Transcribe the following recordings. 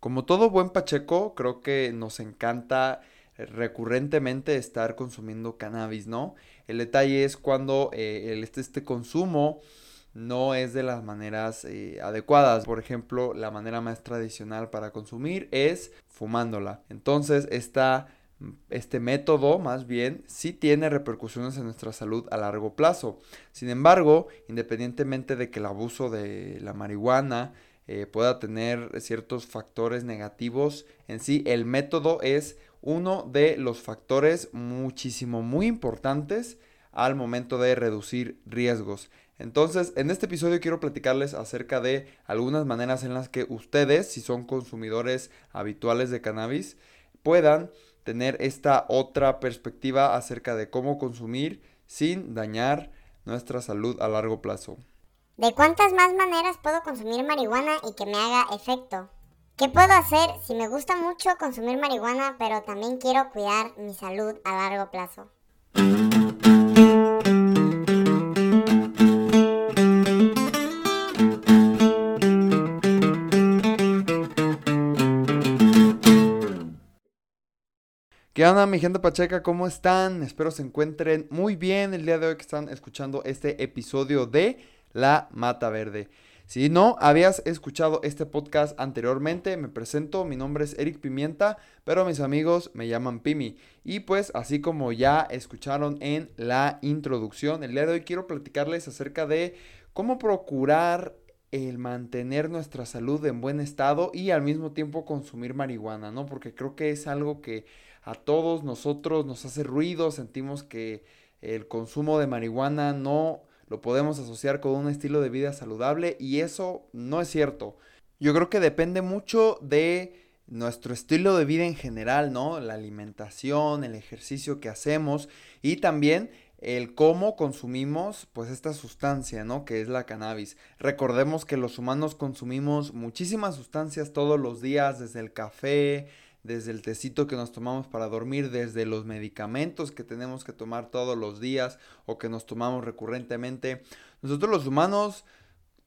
Como todo buen pacheco, creo que nos encanta recurrentemente estar consumiendo cannabis, ¿no? El detalle es cuando eh, este, este, consumo no es de las maneras eh, adecuadas. Por ejemplo, la manera más tradicional para consumir es fumándola. Entonces, este método más bien sí tiene repercusiones en nuestra salud a largo plazo. Sin embargo, independientemente de que el abuso de la marihuana eh, pueda tener ciertos factores negativos en sí, el método es uno de los factores muchísimo muy importantes al momento de reducir riesgos. Entonces, en este episodio quiero platicarles acerca de algunas maneras en las que ustedes, si son consumidores habituales de cannabis, puedan tener esta otra perspectiva acerca de cómo consumir sin dañar nuestra salud a largo plazo. ¿De cuántas más maneras puedo consumir marihuana y que me haga efecto? ¿Qué puedo hacer si me gusta mucho consumir marihuana, pero también quiero cuidar mi salud a largo plazo? ¿Qué onda mi gente pacheca? ¿Cómo están? Espero se encuentren muy bien el día de hoy que están escuchando este episodio de La Mata Verde. Si no habías escuchado este podcast anteriormente, me presento, mi nombre es Eric Pimienta, pero mis amigos me llaman Pimi. Y pues así como ya escucharon en la introducción, el día de hoy quiero platicarles acerca de cómo procurar el mantener nuestra salud en buen estado y al mismo tiempo consumir marihuana, ¿no? Porque creo que es algo que a todos nosotros nos hace ruido, sentimos que el consumo de marihuana no lo podemos asociar con un estilo de vida saludable y eso no es cierto. Yo creo que depende mucho de nuestro estilo de vida en general, ¿no? La alimentación, el ejercicio que hacemos y también el cómo consumimos pues esta sustancia, ¿no? Que es la cannabis. Recordemos que los humanos consumimos muchísimas sustancias todos los días, desde el café, desde el tecito que nos tomamos para dormir, desde los medicamentos que tenemos que tomar todos los días o que nos tomamos recurrentemente. Nosotros los humanos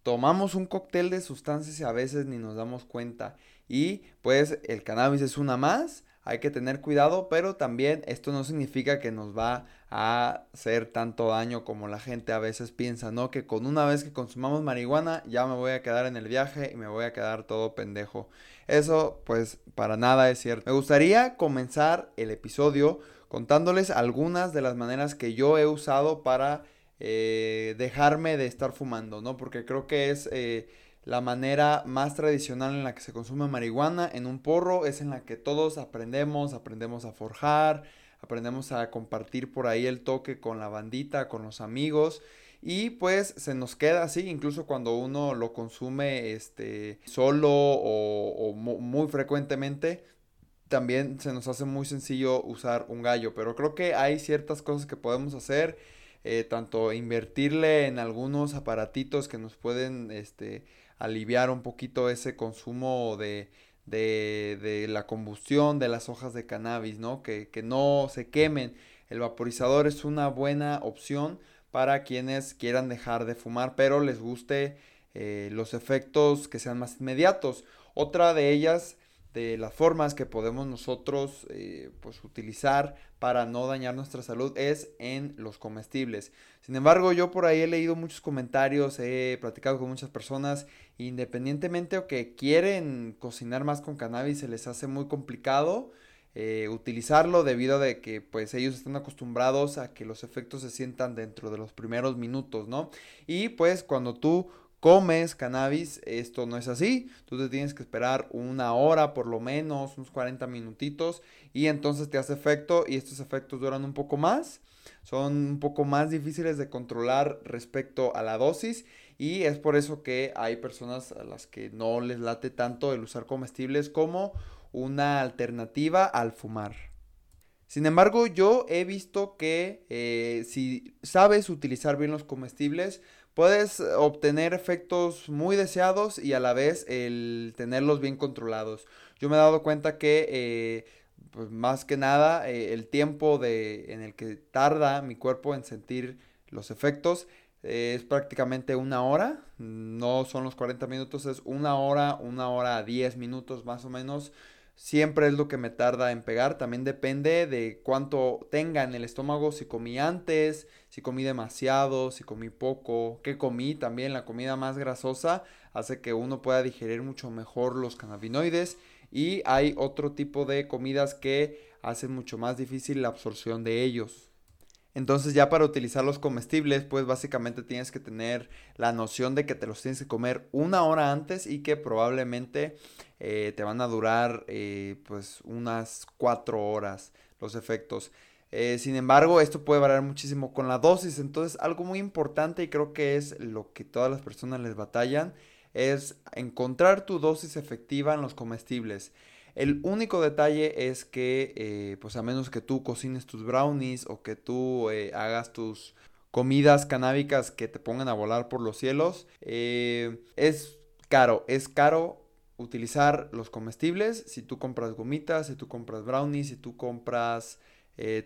tomamos un cóctel de sustancias y a veces ni nos damos cuenta. Y pues el cannabis es una más, hay que tener cuidado, pero también esto no significa que nos va a hacer tanto daño como la gente a veces piensa, ¿no? Que con una vez que consumamos marihuana ya me voy a quedar en el viaje y me voy a quedar todo pendejo. Eso pues para nada es cierto. Me gustaría comenzar el episodio contándoles algunas de las maneras que yo he usado para eh, dejarme de estar fumando, ¿no? Porque creo que es... Eh, la manera más tradicional en la que se consume marihuana en un porro es en la que todos aprendemos, aprendemos a forjar, aprendemos a compartir por ahí el toque con la bandita, con los amigos y pues se nos queda así, incluso cuando uno lo consume este, solo o, muy frecuentemente, también se nos hace muy sencillo usar un gallo, pero creo que hay ciertas cosas que podemos hacer, eh, tanto invertirle en algunos aparatitos que nos pueden este, aliviar un poquito ese consumo de, de, de, la combustión de las hojas de cannabis, ¿no? Que, que no se quemen. El vaporizador es una buena opción para quienes quieran dejar de fumar, pero les guste eh, los efectos que sean más inmediatos. Otra de ellas de las formas que podemos nosotros eh, pues utilizar para no dañar nuestra salud es en los comestibles. Sin embargo, yo por ahí he leído muchos comentarios, he platicado con muchas personas, independientemente o que quieren cocinar más con cannabis, se les hace muy complicado eh, utilizarlo debido a que pues ellos están acostumbrados a que los efectos se sientan dentro de los primeros minutos, ¿no? Y pues cuando tú comes cannabis, esto no es así. Tú te tienes que esperar una hora por lo menos, unos 40 minutitos, y entonces te hace efecto y estos efectos duran un poco más. Son un poco más difíciles de controlar respecto a la dosis y es por eso que hay personas a las que no les late tanto el usar comestibles como una alternativa al fumar. Sin embargo, yo he visto que eh, si sabes utilizar bien los comestibles, puedes obtener efectos muy deseados y a la vez el tenerlos bien controlados. Yo me he dado cuenta que eh, pues más que nada eh, el tiempo de, en el que tarda mi cuerpo en sentir los efectos es prácticamente una hora, no son los 40 minutos, es una hora, una hora 10 minutos más o menos. Siempre es lo que me tarda en pegar, también depende de cuánto tenga en el estómago, si comí antes, si comí demasiado, si comí poco, qué comí también, la comida más grasosa hace que uno pueda digerir mucho mejor los cannabinoides y hay otro tipo de comidas que hacen mucho más difícil la absorción de ellos. Entonces ya para utilizar los comestibles, pues básicamente tienes que tener la noción de que te los tienes que comer una hora antes y que probablemente eh, te van a durar eh, pues unas cuatro horas los efectos. Eh, sin embargo, esto puede variar muchísimo con la dosis. Entonces algo muy importante y creo que es lo que todas las personas les batallan es encontrar tu dosis efectiva en los comestibles. El único detalle es que, eh, pues a menos que tú cocines tus brownies o que tú eh, hagas tus comidas canábicas que te pongan a volar por los cielos, eh, es caro, es caro utilizar los comestibles. Si tú compras gomitas, si tú compras brownies, si tú compras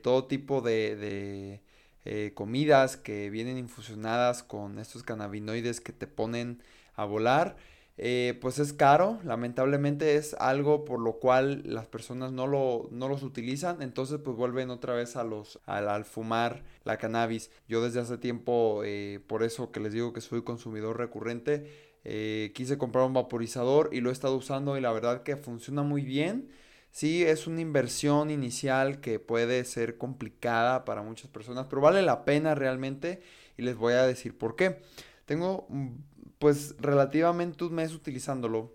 todo tipo de, de comidas que vienen infusionadas con estos cannabinoides que te ponen a volar. Eh, pues es caro, lamentablemente es algo por lo cual las personas no, lo, no los utilizan, entonces pues vuelven otra vez a los, al, fumar la cannabis. Yo desde hace tiempo, eh, por eso que les digo que soy consumidor recurrente, eh, quise comprar un vaporizador y lo he estado usando y la verdad que funciona muy bien. Sí, es una inversión inicial que puede ser complicada para muchas personas, pero vale la pena realmente y les voy a decir por qué. Tengo pues relativamente un mes utilizándolo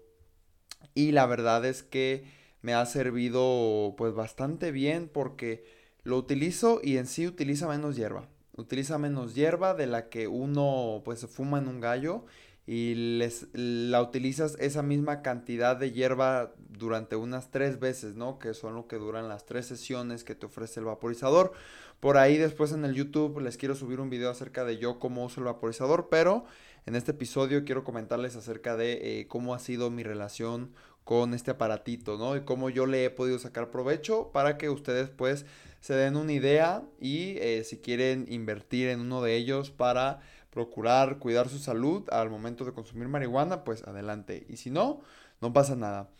y la verdad es que me ha servido pues bastante bien porque lo utilizo y en sí utiliza menos hierba. Utiliza menos hierba de la que uno pues fuma en un gallo y les, la utilizas esa misma cantidad de hierba durante unas tres veces, ¿no? Que son lo que duran las tres sesiones que te ofrece el vaporizador. Por ahí después en el YouTube les quiero subir un video acerca de yo cómo uso el vaporizador, pero en este episodio quiero comentarles acerca de eh, cómo ha sido mi relación con este aparatito, ¿no? Y cómo yo le he podido sacar provecho para que ustedes pues se den una idea y eh, si quieren invertir en uno de ellos para procurar cuidar su salud al momento de consumir marihuana, pues adelante. Y si no, no pasa nada.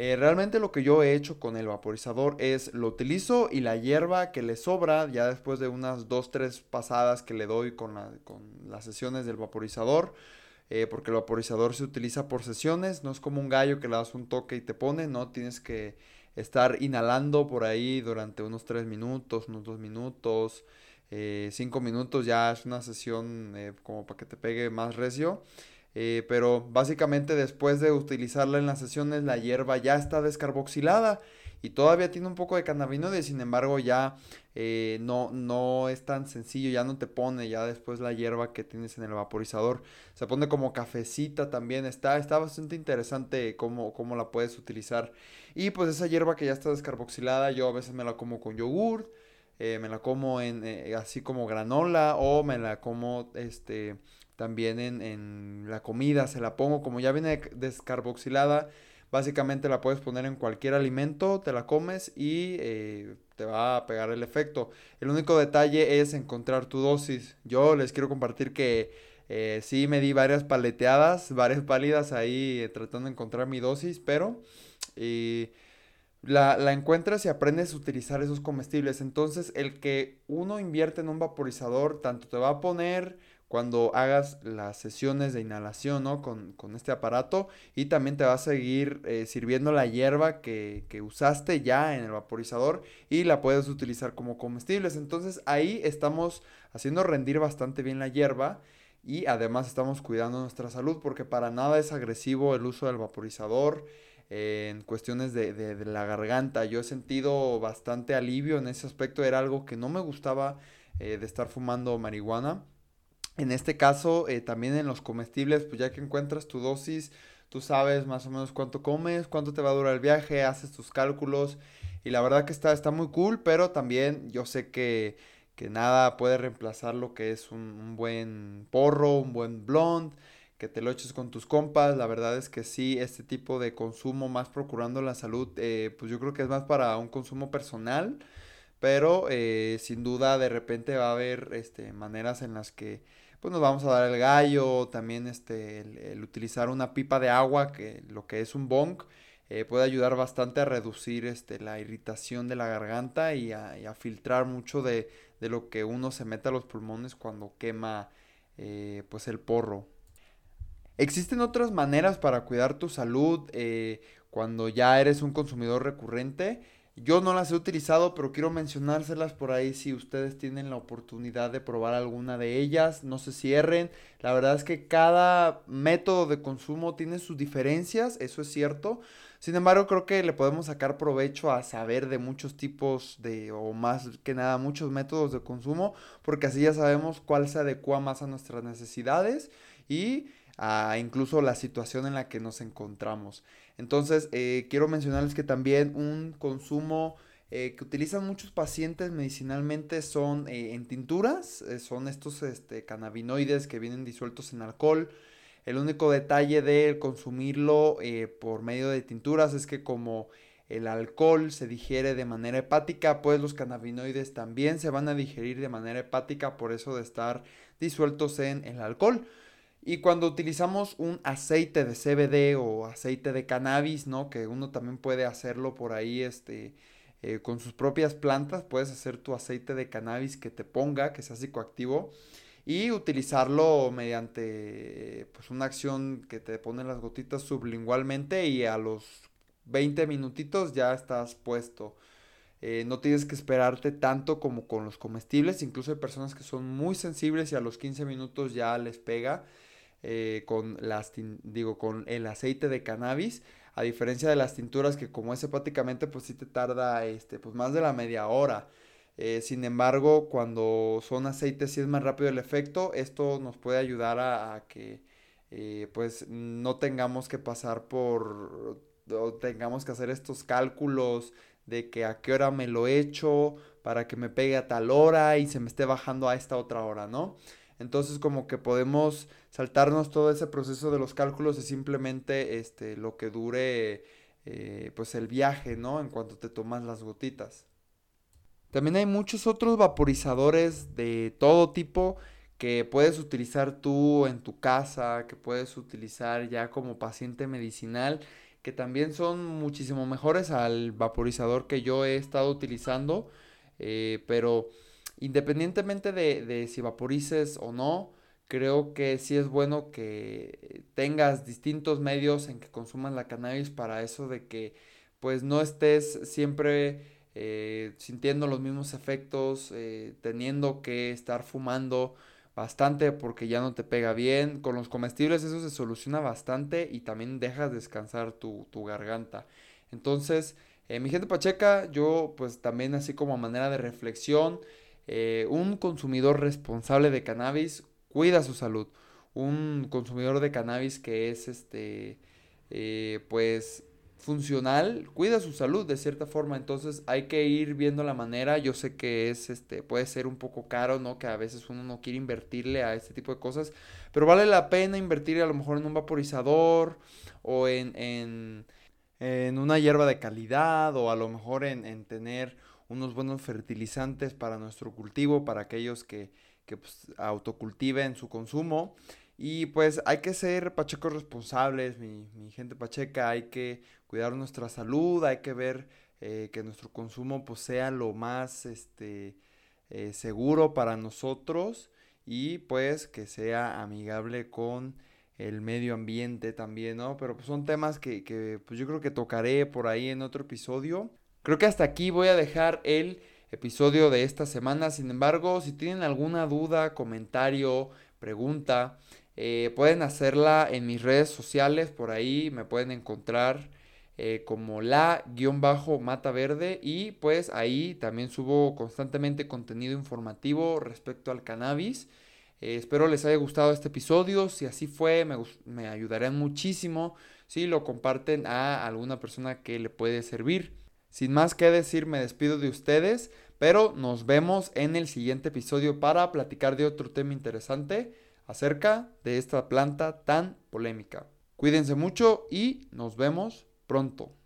Eh, realmente lo que yo he hecho con el vaporizador es lo utilizo y la hierba que le sobra, ya después de unas 2-3 pasadas que le doy con, las sesiones del vaporizador, eh, porque el vaporizador se utiliza por sesiones, no es como un gallo que le das un toque y te pone, no, tienes que estar inhalando por ahí durante unos 3 minutos, unos 2 minutos, 5 eh, minutos ya es una sesión como para que te pegue más recio. Eh, pero básicamente después de utilizarla en las sesiones la hierba ya está descarboxilada y todavía tiene un poco de cannabinoides, sin embargo ya eh, no, no es tan sencillo, ya no te pone ya después la hierba que tienes en el vaporizador, se pone como cafecita también, está, está bastante interesante cómo, cómo la puedes utilizar. Y pues esa hierba que ya está descarboxilada yo a veces me la como con yogur, eh, me la como en así como granola o me la como este también en, la comida, se la pongo como ya viene descarboxilada, básicamente la puedes poner en cualquier alimento, te la comes y eh, te va a pegar el efecto. El único detalle es encontrar tu dosis. Yo les quiero compartir que eh, sí me di varias paleteadas, varias pálidas ahí eh, tratando de encontrar mi dosis, pero la, la, encuentras y aprendes a utilizar esos comestibles. Entonces el que uno invierte en un vaporizador, tanto te va a poner cuando hagas las sesiones de inhalación, ¿no? Con, este aparato y también te va a seguir eh, sirviendo la hierba que, usaste ya en el vaporizador y la puedes utilizar como comestibles. Entonces ahí estamos haciendo rendir bastante bien la hierba y además estamos cuidando nuestra salud porque para nada es agresivo el uso del vaporizador. En cuestiones de, la garganta, yo he sentido bastante alivio en ese aspecto, era algo que no me gustaba eh, de estar fumando marihuana, en este caso, eh, también en los comestibles, pues ya que encuentras tu dosis, tú sabes más o menos cuánto comes, cuánto te va a durar el viaje, haces tus cálculos y la verdad que está, está muy cool, pero también yo sé que, que nada puede reemplazar lo que es un, buen porro, un buen blond, que te lo eches con tus compas, la verdad es que sí, este tipo de consumo más procurando la salud, eh, pues yo creo que es más para un consumo personal, pero eh, sin duda de repente va a haber este, maneras en las que pues nos vamos a dar el gallo, también este, el, utilizar una pipa de agua, que lo que es un bong, eh, puede ayudar bastante a reducir este, la irritación de la garganta y a, filtrar mucho de, lo que uno se mete a los pulmones cuando quema eh, pues el porro. Existen otras maneras para cuidar tu salud eh, cuando ya eres un consumidor recurrente. Yo no las he utilizado, pero quiero mencionárselas por ahí si ustedes tienen la oportunidad de probar alguna de ellas. No se cierren. La verdad es que cada método de consumo tiene sus diferencias, eso es cierto. Sin embargo, creo que le podemos sacar provecho a saber de muchos tipos de, o más que nada, muchos métodos de consumo, porque así ya sabemos cuál se adecua más a nuestras necesidades y incluso la situación en la que nos encontramos. Entonces, eh, quiero mencionarles que también un consumo eh, que utilizan muchos pacientes medicinalmente son eh, en tinturas, son estos este, cannabinoides que vienen disueltos en alcohol. El único detalle de consumirlo por medio de tinturas es que como el alcohol se digiere de manera hepática, pues los cannabinoides también se van a digerir de manera hepática, por eso de estar disueltos en el alcohol. Y cuando utilizamos un aceite de CBD o aceite de cannabis, ¿no? Que uno también puede hacerlo por ahí, este, eh, con sus propias plantas, puedes hacer tu aceite de cannabis que te ponga, que sea psicoactivo, y utilizarlo mediante, pues, una acción que te pone las gotitas sublingualmente y a los 20 minutitos ya estás puesto. Eh, no tienes que esperarte tanto como con los comestibles. Incluso hay personas que son muy sensibles y a los 15 minutos ya les pega. Eh, con, las digo, con el aceite de cannabis, a diferencia de las tinturas que como es hepáticamente, pues sí te tarda este, pues más de la media hora. Eh, sin embargo, cuando son aceites sí es más rápido el efecto, esto nos puede ayudar a, que eh, pues no tengamos que pasar por o tengamos que hacer estos cálculos de que a qué hora me lo echo para que me pegue a tal hora y se me esté bajando a esta otra hora, ¿no? Entonces como que podemos saltarnos todo ese proceso de los cálculos y simplemente este, lo que dure eh, pues el viaje, ¿no? En cuanto te tomas las gotitas. También hay muchos otros vaporizadores de todo tipo que puedes utilizar tú en tu casa, que puedes utilizar ya como paciente medicinal, que también son muchísimo mejores al vaporizador que yo he estado utilizando, eh, pero Independientemente de, si vaporices o no, creo que sí es bueno que tengas distintos medios en que consumas la cannabis para eso de que pues no estés siempre eh, sintiendo los mismos efectos, eh, teniendo que estar fumando bastante porque ya no te pega bien. Con los comestibles eso se soluciona bastante y también dejas descansar tu, garganta. Entonces, eh, mi gente pacheca, yo pues también así como manera de reflexión, eh, un consumidor responsable de cannabis cuida su salud. Un consumidor de cannabis que es este eh, pues funcional cuida su salud de cierta forma. Entonces hay que ir viendo la manera. Yo sé que es este puede ser un poco caro no que a veces uno no quiere invertirle a este tipo de cosas. Pero vale la pena invertir a lo mejor en un vaporizador o en, en, en una hierba de calidad o a lo mejor en, en tener unos buenos fertilizantes para nuestro cultivo, para aquellos que, que pues, autocultiven su consumo. Y pues hay que ser pachecos responsables, mi, gente pacheca, hay que cuidar nuestra salud, hay que ver eh, que nuestro consumo pues, sea lo más este, eh, seguro para nosotros y pues que sea amigable con el medio ambiente también, ¿no? Pero pues son temas que, que pues yo creo que tocaré por ahí en otro episodio. Creo que hasta aquí voy a dejar el episodio de esta semana. Sin embargo, si tienen alguna duda, comentario, pregunta, eh, pueden hacerla en mis redes sociales. Por ahí me pueden encontrar eh, como la-mata verde. Y pues ahí también subo constantemente contenido informativo respecto al cannabis. Eh, espero les haya gustado este episodio. Si así fue, me, me ayudarían muchísimo si lo comparten a alguna persona que le puede servir. Sin más que decir, me despido de ustedes, pero nos vemos en el siguiente episodio para platicar de otro tema interesante acerca de esta planta tan polémica. Cuídense mucho y nos vemos pronto.